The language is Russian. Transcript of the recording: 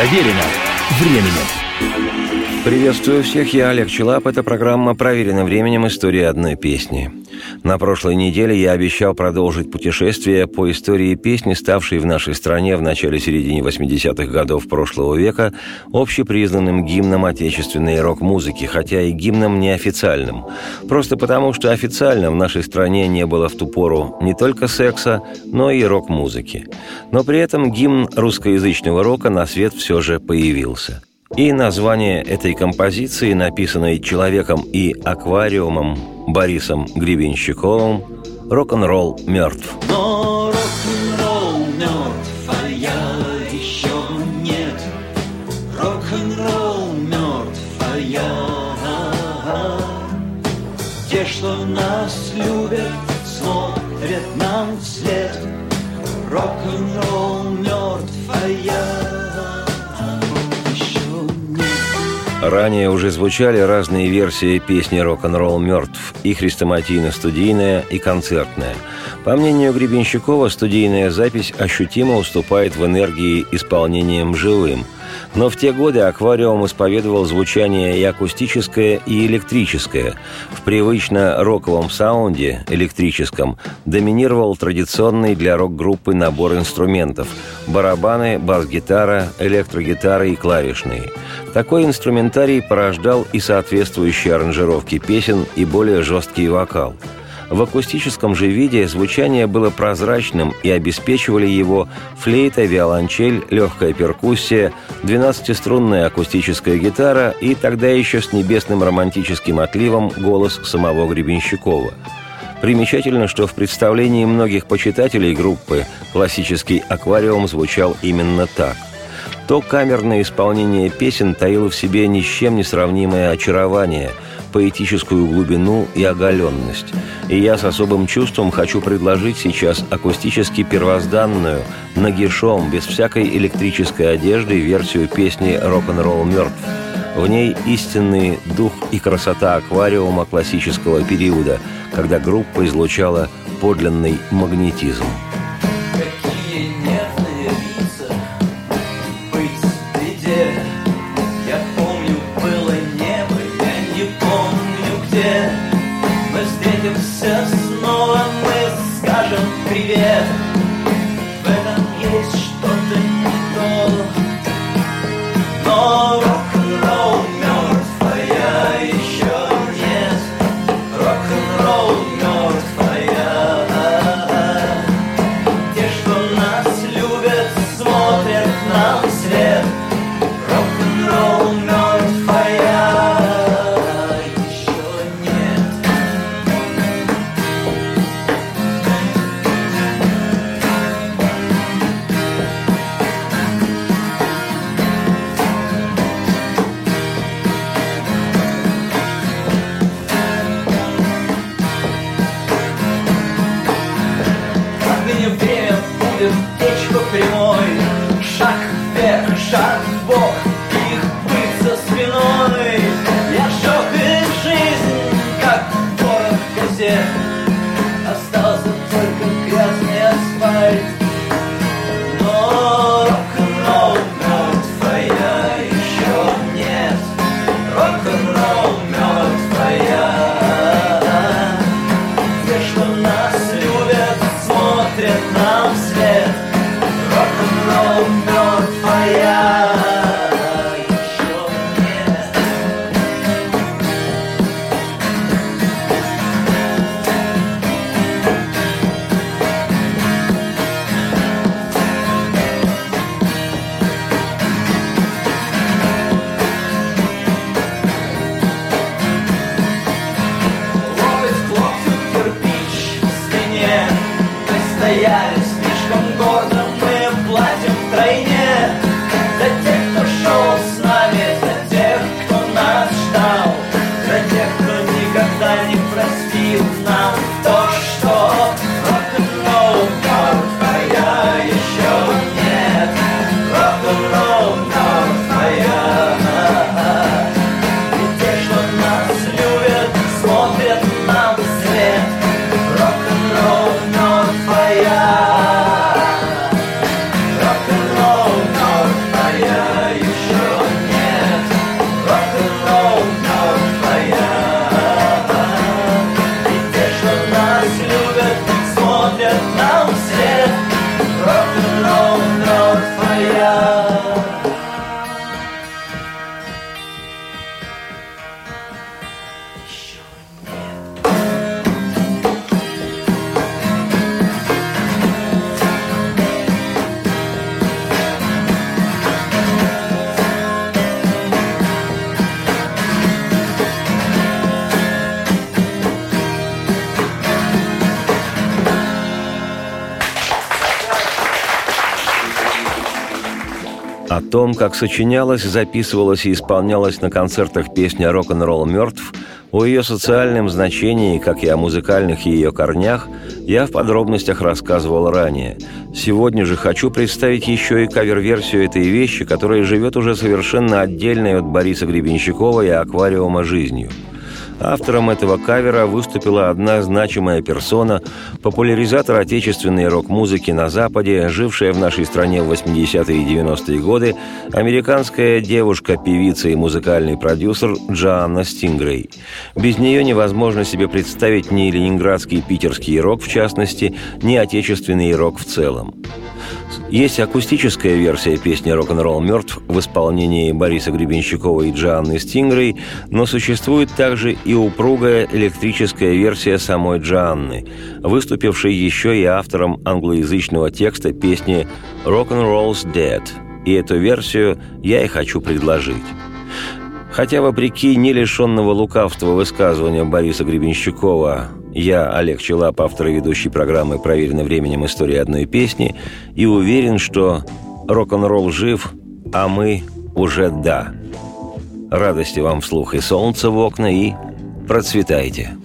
Проверено временем. Приветствую всех, я Олег Челап. Это программа «Проверенным временем. История одной песни». На прошлой неделе я обещал продолжить путешествие по истории песни, ставшей в нашей стране в начале-середине 80-х годов прошлого века общепризнанным гимном отечественной рок-музыки, хотя и гимном неофициальным. Просто потому, что официально в нашей стране не было в ту пору не только секса, но и рок-музыки. Но при этом гимн русскоязычного рока на свет все же появился – и название этой композиции, написанной человеком и аквариумом Борисом Гребенщиковым, «Рок-н-ролл мертв». Но рок-н-ролл мертв, а я еще нет. Рок-н-ролл мертв, а я Те, что нас любят, смотрят нам вслед. Рок-н-ролл мертв, а я Ранее уже звучали разные версии песни «Рок-н-ролл мертв» и хрестоматийно-студийная, и концертная. По мнению Гребенщикова, студийная запись ощутимо уступает в энергии исполнением живым – но в те годы аквариум исповедовал звучание и акустическое, и электрическое. В привычно роковом саунде, электрическом, доминировал традиционный для рок-группы набор инструментов – барабаны, бас-гитара, электрогитары и клавишные. Такой инструментарий порождал и соответствующие аранжировки песен, и более жесткий вокал – в акустическом же виде звучание было прозрачным и обеспечивали его флейта, виолончель, легкая перкуссия, 12-струнная акустическая гитара и тогда еще с небесным романтическим отливом голос самого Гребенщикова. Примечательно, что в представлении многих почитателей группы классический аквариум звучал именно так. То камерное исполнение песен таило в себе ни с чем не сравнимое очарование – поэтическую глубину и оголенность. И я с особым чувством хочу предложить сейчас акустически первозданную, нагишом, без всякой электрической одежды версию песни «Рок-н-ролл мертв». В ней истинный дух и красота аквариума классического периода, когда группа излучала подлинный магнетизм. from God. О том, как сочинялась, записывалась и исполнялась на концертах песня «Рок-н-ролл мертв», о ее социальном значении, как и о музыкальных ее корнях, я в подробностях рассказывал ранее. Сегодня же хочу представить еще и кавер-версию этой вещи, которая живет уже совершенно отдельной от Бориса Гребенщикова и аквариума жизнью – Автором этого кавера выступила одна значимая персона, популяризатор отечественной рок-музыки на Западе, жившая в нашей стране в 80-е и 90-е годы, американская девушка, певица и музыкальный продюсер Джоанна Стингрей. Без нее невозможно себе представить ни ленинградский и питерский рок в частности, ни отечественный рок в целом. Есть акустическая версия песни «Рок-н-ролл мертв» в исполнении Бориса Гребенщикова и Джоанны Стингрей, но существует также и упругая электрическая версия самой Джоанны, выступившей еще и автором англоязычного текста песни «Rock'n'Roll's Dead», и эту версию я и хочу предложить. Хотя, вопреки не лишенного лукавства высказывания Бориса Гребенщикова я, Олег Челап, автор и ведущий программы «Проверено временем. История одной песни», и уверен, что рок-н-ролл жив, а мы уже да. Радости вам вслух и солнца в окна, и процветайте.